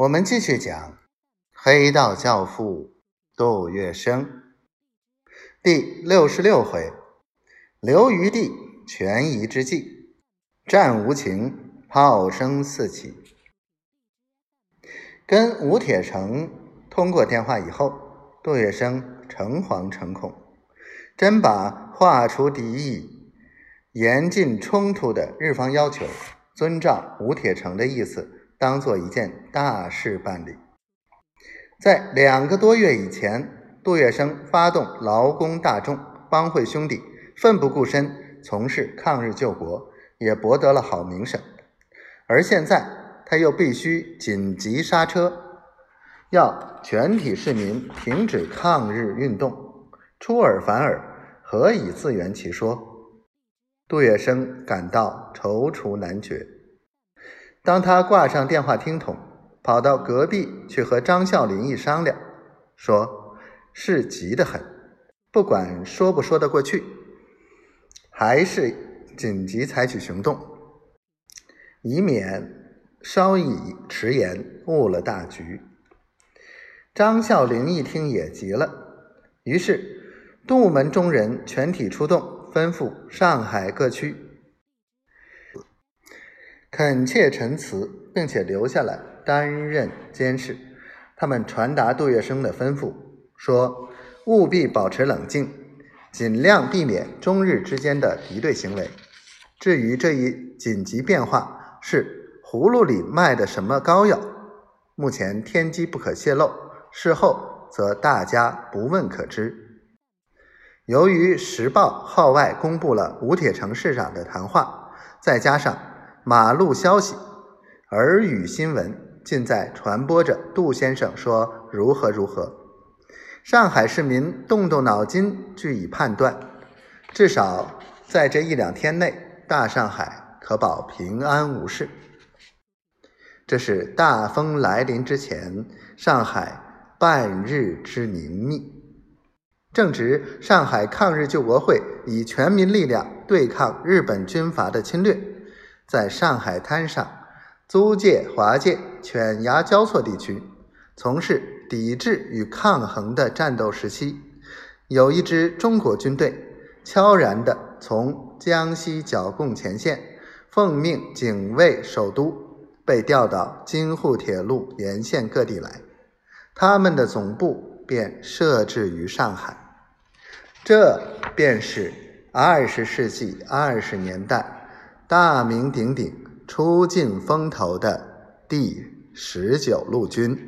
我们继续讲黑道教父杜月笙第六十六回：刘余地权宜之计，战无情，炮声四起。跟吴铁城通过电话以后，杜月笙诚惶诚恐，真把化除敌意、严禁冲突的日方要求，遵照吴铁城的意思。当做一件大事办理。在两个多月以前，杜月笙发动劳工大众、帮会兄弟奋不顾身从事抗日救国，也博得了好名声。而现在，他又必须紧急刹车，要全体市民停止抗日运动，出尔反尔，何以自圆其说？杜月笙感到踌躇难决。当他挂上电话听筒，跑到隔壁去和张孝林一商量，说事急得很，不管说不说得过去，还是紧急采取行动，以免稍一迟延误了大局。张孝林一听也急了，于是杜门中人全体出动，吩咐上海各区。恳切陈词，并且留下来担任监视。他们传达杜月笙的吩咐，说务必保持冷静，尽量避免中日之间的敌对行为。至于这一紧急变化是葫芦里卖的什么膏药，目前天机不可泄露，事后则大家不问可知。由于《时报》号外公布了吴铁城市长的谈话，再加上。马路消息、耳语新闻尽在传播着杜先生说如何如何。上海市民动动脑筋，据以判断，至少在这一两天内，大上海可保平安无事。这是大风来临之前，上海半日之宁谧。正值上海抗日救国会以全民力量对抗日本军阀的侵略。在上海滩上，租界、华界犬牙交错地区，从事抵制与抗衡的战斗时期，有一支中国军队悄然地从江西剿共前线奉命警卫首都，被调到京沪铁路沿线各地来，他们的总部便设置于上海。这便是二十世纪二十年代。大名鼎鼎、出尽风头的第十九路军。